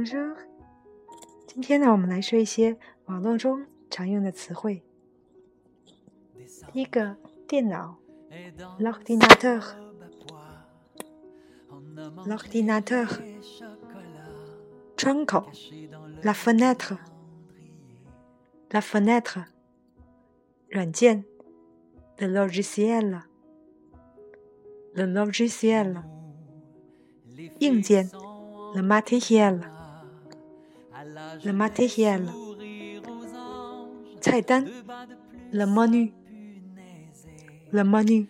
Bonjour，今天呢，我们来说一些网络中常用的词汇。第一个，电脑，l'ordinateur，l'ordinateur，窗口，la fenêtre，la fenêtre，软件，le logiciel，le logiciel，硬件，le matériel。le matériel, le menu, le menu,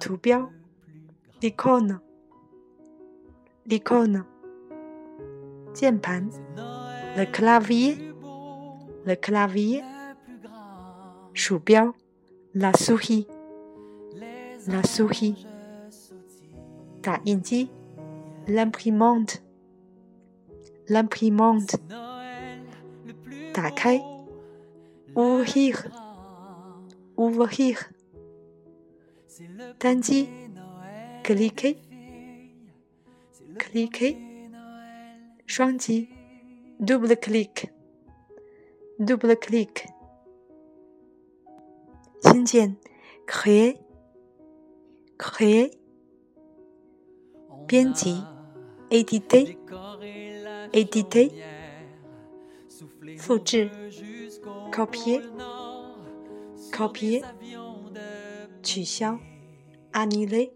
tout bien, l'icône, l'icône, le clavier, le clavier, la souris, la souris, ta l'imprimante. L'imprimante. 打开，ouvrir, ouvrir. 单击，cliquer, cliquer. 双击，double click, double click. 新建，créer, créer. 编辑，éditer éditer, Foutu. copier, copier, annuler,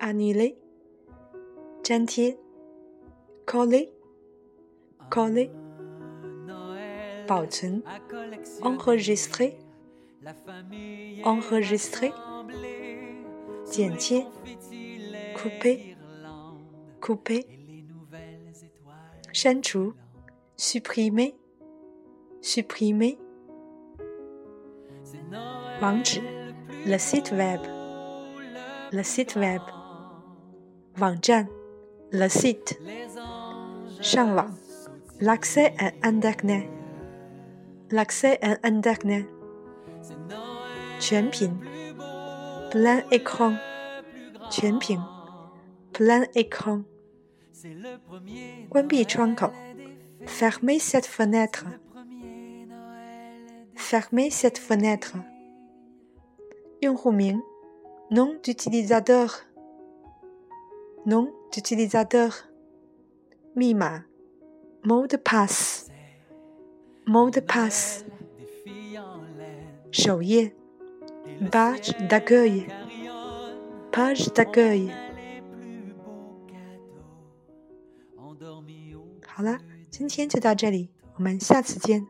annuler, gentil, coller, coller, enregistrer, enregistrer, couper, couper. Shenchu, supprimer, supprimer. Wangzhi, le site web, le site web. Wangjian, le site. Shangwang, l'accès à Internet. L'accès à Internet. Quanping, plein écran. Quanping, plein écran. 关闭窗口，fermez cette fenêtre。fermez cette fenêtre。用户名，nom d'utilisateur。nom d'utilisateur。密码，mot de passe。mot de passe。首页，page d'accueil。page d'accueil。 好了，今天就到这里，我们下次见。